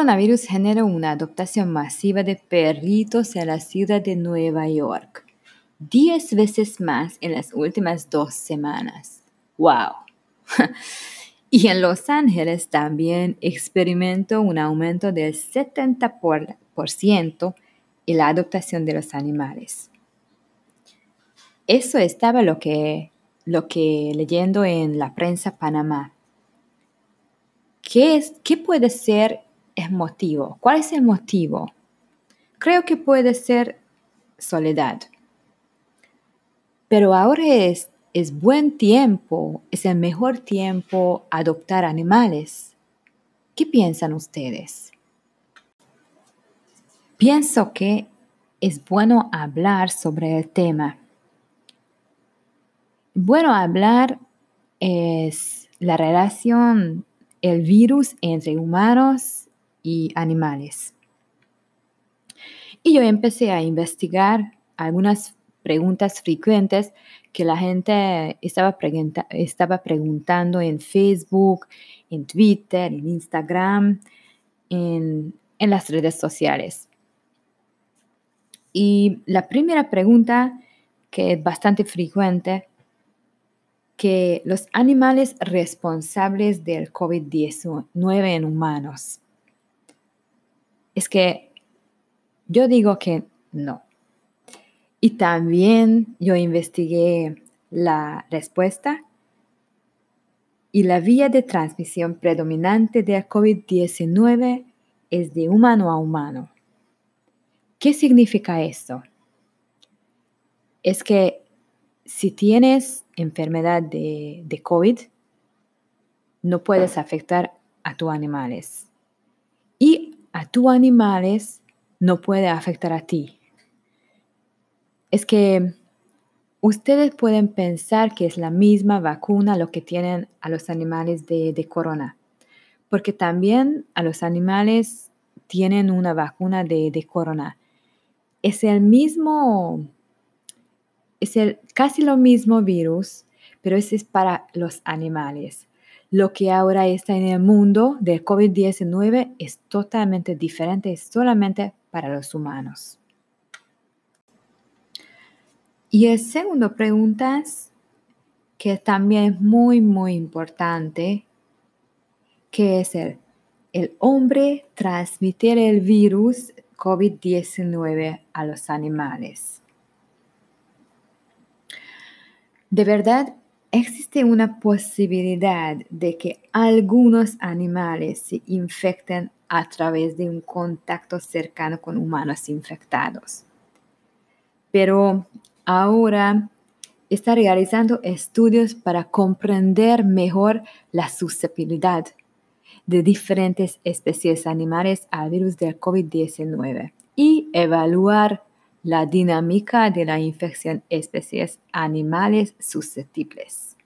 Coronavirus generó una adoptación masiva de perritos en la ciudad de Nueva York, diez veces más en las últimas dos semanas. ¡Wow! y en Los Ángeles también experimentó un aumento del 70% en la adoptación de los animales. Eso estaba lo que, lo que leyendo en la prensa Panamá. ¿Qué, es, qué puede ser el motivo? ¿Cuál es el motivo? Creo que puede ser soledad. Pero ahora es, es buen tiempo, es el mejor tiempo adoptar animales. ¿Qué piensan ustedes? Pienso que es bueno hablar sobre el tema bueno, hablar es la relación, el virus entre humanos y animales. Y yo empecé a investigar algunas preguntas frecuentes que la gente estaba, estaba preguntando en Facebook, en Twitter, en Instagram, en, en las redes sociales. Y la primera pregunta, que es bastante frecuente, que los animales responsables del COVID-19 en humanos. Es que yo digo que no. Y también yo investigué la respuesta y la vía de transmisión predominante del COVID-19 es de humano a humano. ¿Qué significa eso? Es que si tienes enfermedad de, COVID, no puedes afectar a tus animales. Y a tus animales no puede afectar a ti. Es que ustedes pueden pensar que es la misma vacuna lo que tienen a los animales de, de corona, porque también a los animales tienen una vacuna de, de corona. Es el mismo es el, casi lo mismo virus, pero ese es para los animales. Lo que ahora está en el mundo del COVID-19 es totalmente diferente, es solamente para los humanos. Y el segundo pregunta, que también es muy, muy importante, que es el, el hombre transmitir el virus COVID-19 a los animales. De verdad, existe una posibilidad de que algunos animales se infecten a través de un contacto cercano con humanos infectados. Pero ahora está realizando estudios para comprender mejor la susceptibilidad de diferentes especies animales al virus del COVID-19 y evaluar la dinámica de la infección especies animales susceptibles.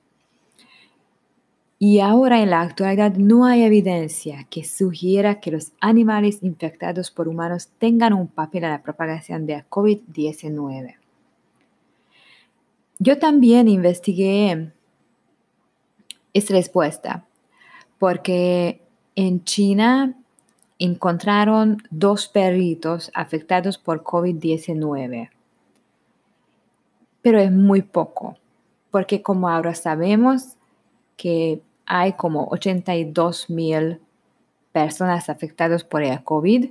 Y ahora en la actualidad no hay evidencia que sugiera que los animales infectados por humanos tengan un papel en la propagación de COVID-19. Yo también investigué esta respuesta porque en China encontraron dos perritos afectados por COVID-19. Pero es muy poco, porque como ahora sabemos que hay como 82 mil personas afectadas por el COVID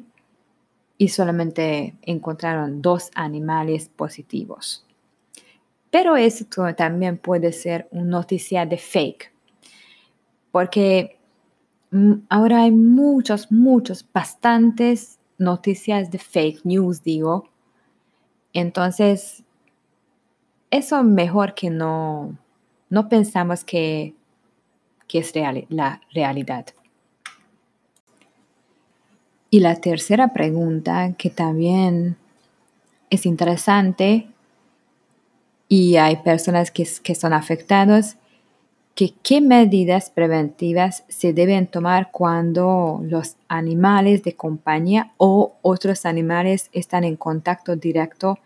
y solamente encontraron dos animales positivos. Pero eso también puede ser una noticia de fake, porque ahora hay muchas, muchas, bastantes noticias de fake news, digo. Entonces, eso mejor que no, no pensamos que, que es la realidad. Y la tercera pregunta, que también es interesante, y hay personas que, que son afectadas, que qué medidas preventivas se deben tomar cuando los animales de compañía o otros animales están en contacto directo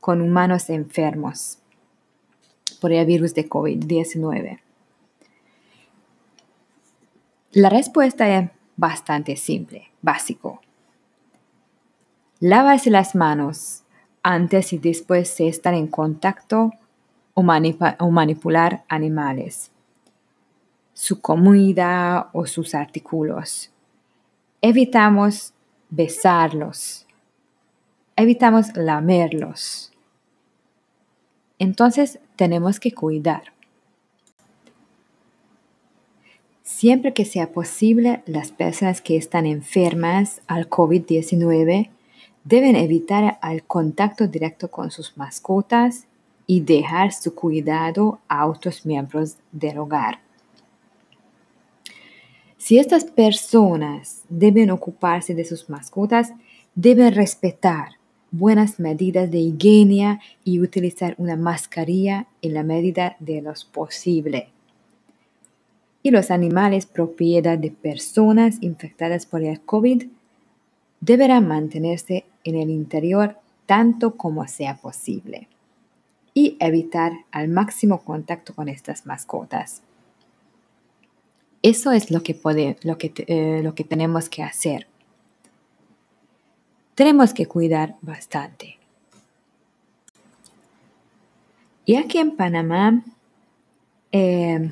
con humanos enfermos por el virus de COVID-19. La respuesta bastante simple, básico. Lávarse las manos antes y después de estar en contacto o, manipular animales, su comida o sus artículos. Evitamos besarlos. Evitamos lamerlos. Entonces tenemos que cuidar. Siempre que sea posible, las personas que están enfermas al COVID-19 deben evitar el contacto directo con sus mascotas y dejar su cuidado a otros miembros del hogar. Si estas personas deben ocuparse de sus mascotas, deben respetar buenas medidas de higiene y utilizar una mascarilla en la medida de lo posible. Y los animales propiedad de personas infectadas por el COVID deberán mantenerse en el interior tanto como sea posible y evitar al máximo contacto con estas mascotas. Eso es lo que, lo que, eh, lo que tenemos que hacer. Tenemos que cuidar bastante. Y aquí en Panamá eh,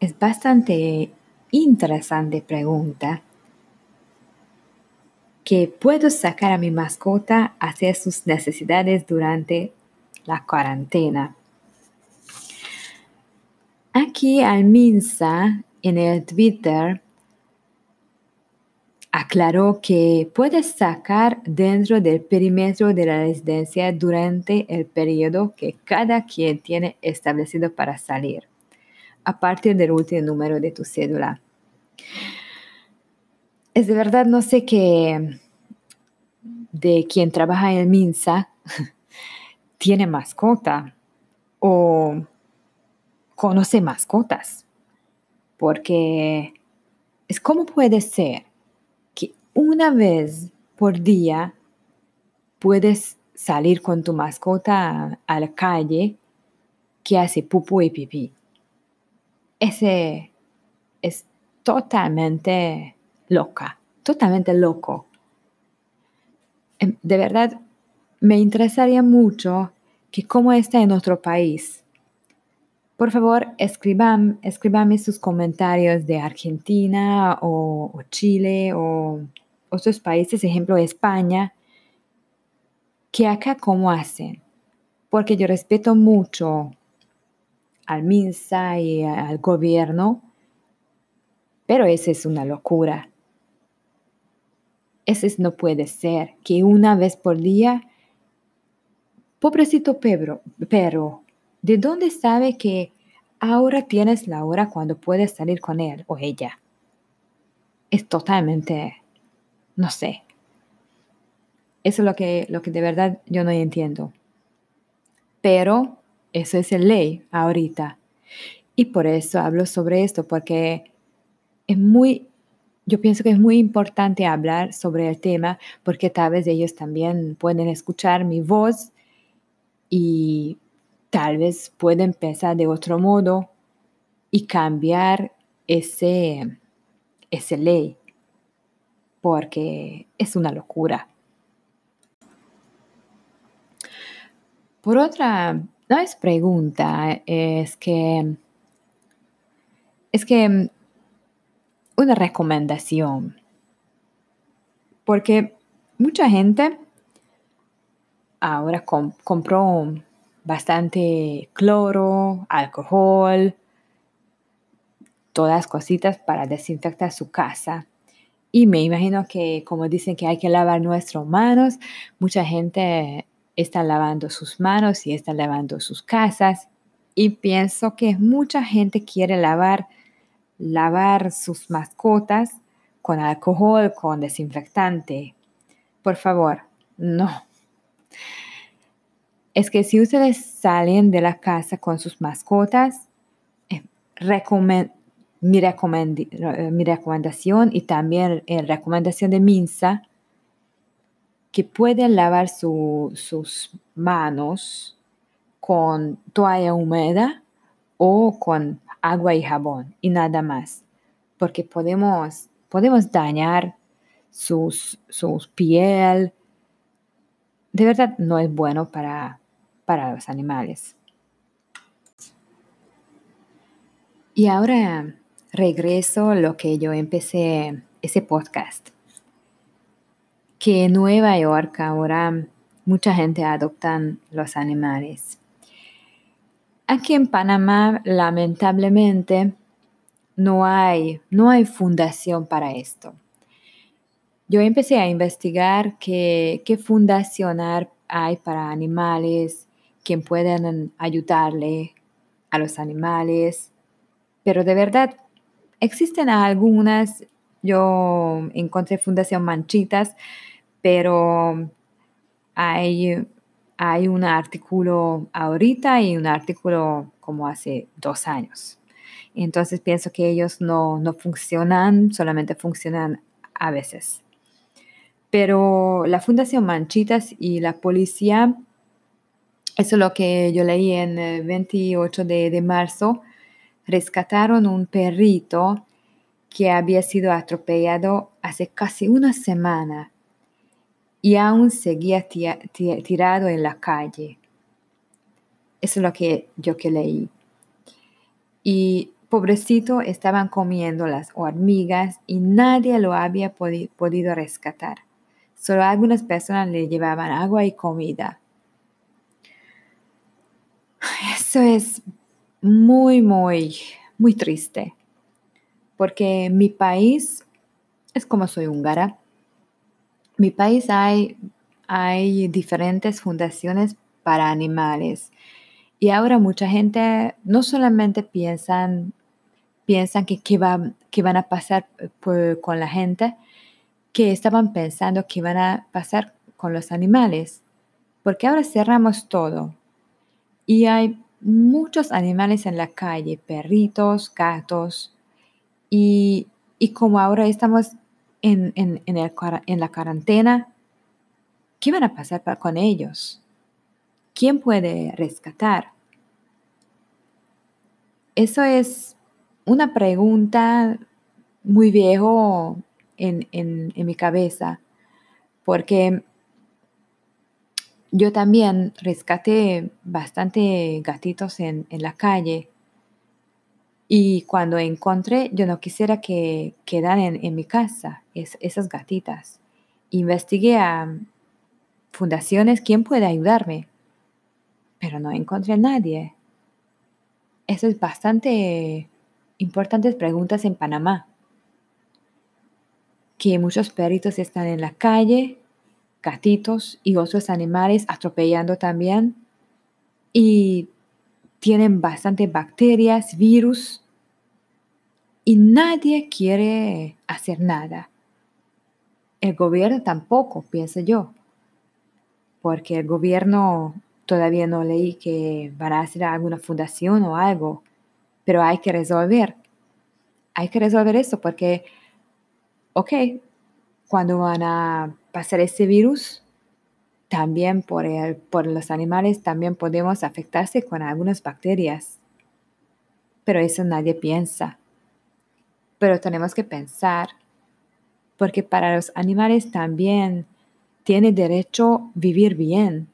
es bastante interesante pregunta que puedo sacar a mi mascota a hacer sus necesidades durante la cuarentena. Aquí Alminsa en el Twitter aclaró que puedes sacar dentro del perímetro de la residencia durante el periodo que cada quien tiene establecido para salir, a partir del último número de tu cédula es de verdad no sé qué de quien trabaja en el MINSA tiene mascota o conoce mascotas. Porque es como puede ser que una vez por día puedes salir con tu mascota a, la calle que hace pupu y pipí. Ese es totalmente loca, totalmente loco. Em, de verdad, me interesaría mucho que cómo está en otro país. Por favor, escriban, escribanme sus comentarios de Argentina o, Chile o otros países, ejemplo España, que acá cómo hacen. Porque yo respeto mucho al MINSA y al gobierno, pero esa es una locura. Ese no puede ser, que una vez por día, pobrecito Pedro, pero ¿de dónde sabe que ahora tienes la hora cuando puedes salir con él o ella? Es totalmente, no sé. Eso es lo que, lo que de verdad yo no entiendo. Pero eso es el ley ahorita. Y por eso hablo sobre esto, porque es muy yo pienso que es muy importante hablar sobre el tema porque tal vez ellos también pueden escuchar mi voz y tal vez pueden pensar de otro modo y cambiar ese, ley porque es una locura. Por otra, no es pregunta, es que es que una recomendación. Porque mucha gente ahora compró bastante cloro, alcohol, todas cositas para desinfectar su casa. Y me imagino que como dicen que hay que lavar nuestras manos, mucha gente está lavando sus manos y está lavando sus casas. Y pienso que mucha gente quiere lavar lavar sus mascotas con alcohol, con desinfectante. Por favor, no. Es que si ustedes salen de la casa con sus mascotas, eh, mi, recomendación y también la recomendación de Minsa, que pueden lavar sus manos con toalla húmeda o con agua y jabón y nada más, porque podemos podemos dañar sus, sus piel. De verdad no es bueno para, para los animales. Y ahora regreso a lo que yo empecé ese podcast. Que en Nueva York ahora mucha gente adoptan los animales. Aquí en Panamá, lamentablemente, no hay, no hay fundación para esto. Yo empecé a investigar qué, qué fundación hay para animales, que pueden ayudarle a los animales, pero de verdad existen algunas, yo encontré Fundación Manchitas, pero hay, hay un artículo ahorita y un artículo como hace dos años. Entonces pienso que ellos no, no funcionan, solamente funcionan a veces. Pero la Fundación Manchitas y la policía, eso es lo que yo leí en el 28 de, de marzo, rescataron un perrito que había sido atropellado hace casi una semana y aún seguía tirado en la calle. Eso es lo que yo que leí. Y pobrecito estaban comiendo las hormigas y nadie lo había podido rescatar. Solo algunas personas le llevaban agua y comida. Eso es muy, muy, muy triste. Porque mi país es como soy húngara mi país hay, hay diferentes fundaciones para animales. Y ahora mucha gente no solamente piensan, piensan que qué va, van a pasar con la gente, que estaban pensando que van a pasar con los animales. Porque ahora cerramos todo. Y hay muchos animales en la calle, perritos, gatos. Y, y como ahora estamos en, en, la cuarentena, ¿qué van a pasar con ellos? ¿Quién puede rescatar? Eso es una pregunta muy viejo en, mi cabeza, porque yo también rescaté bastante gatitos en, en la calle y cuando encontré, yo no quisiera que quedan en, mi casa esas gatitas. Investigué a fundaciones, ¿quién puede ayudarme? Pero no encontré a nadie. Eso es bastante importantes preguntas en Panamá. Que muchos perritos están en la calle, gatitos y otros animales atropellando también. Y tienen bastante bacterias, virus, y nadie quiere hacer nada. El gobierno tampoco, pienso yo, porque el gobierno todavía no leí que van a hacer alguna fundación o algo, pero hay que resolver. Hay que resolver eso porque, ok, cuando van a pasar ese virus, también por, los animales también podemos afectarse con algunas bacterias. Pero eso nadie piensa. Pero tenemos que pensar, porque para los animales también tiene derecho vivir bien,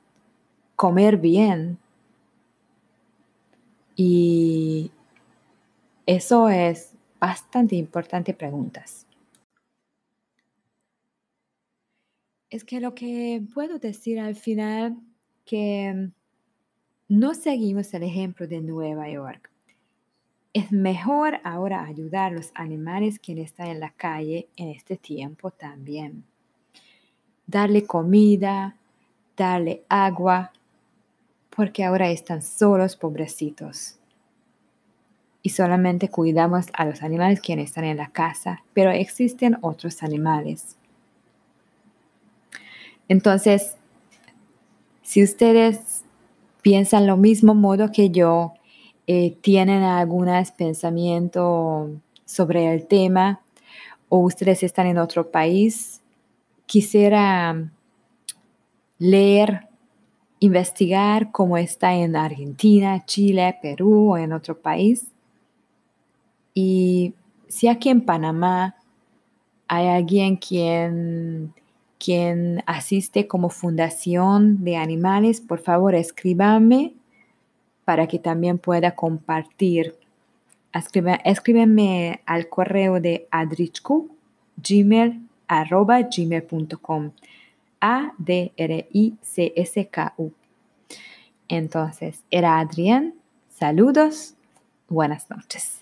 comer bien. Y eso es bastante importante preguntas. Es que lo que puedo decir al final que no seguimos el ejemplo de Nueva York. Es mejor ahora ayudar a los animales que están en la calle en este tiempo también. Darle comida, darle agua, porque ahora están solos, pobrecitos. Y solamente cuidamos a los animales que están en la casa, pero existen otros animales entonces, si ustedes piensan lo mismo modo que yo, eh, tienen algunos pensamientos sobre el tema o ustedes están en otro país, quisiera leer, investigar cómo está en Argentina, Chile, Perú o en otro país. Y si aquí en Panamá hay alguien quien, quien asiste como fundación de animales, por favor escríbame para que también pueda compartir. escríbeme al correo de adrichku, gmail, gmail.com. A-D-R-I-C-S-K-U. Entonces, era Adrián. Saludos. Buenas noches.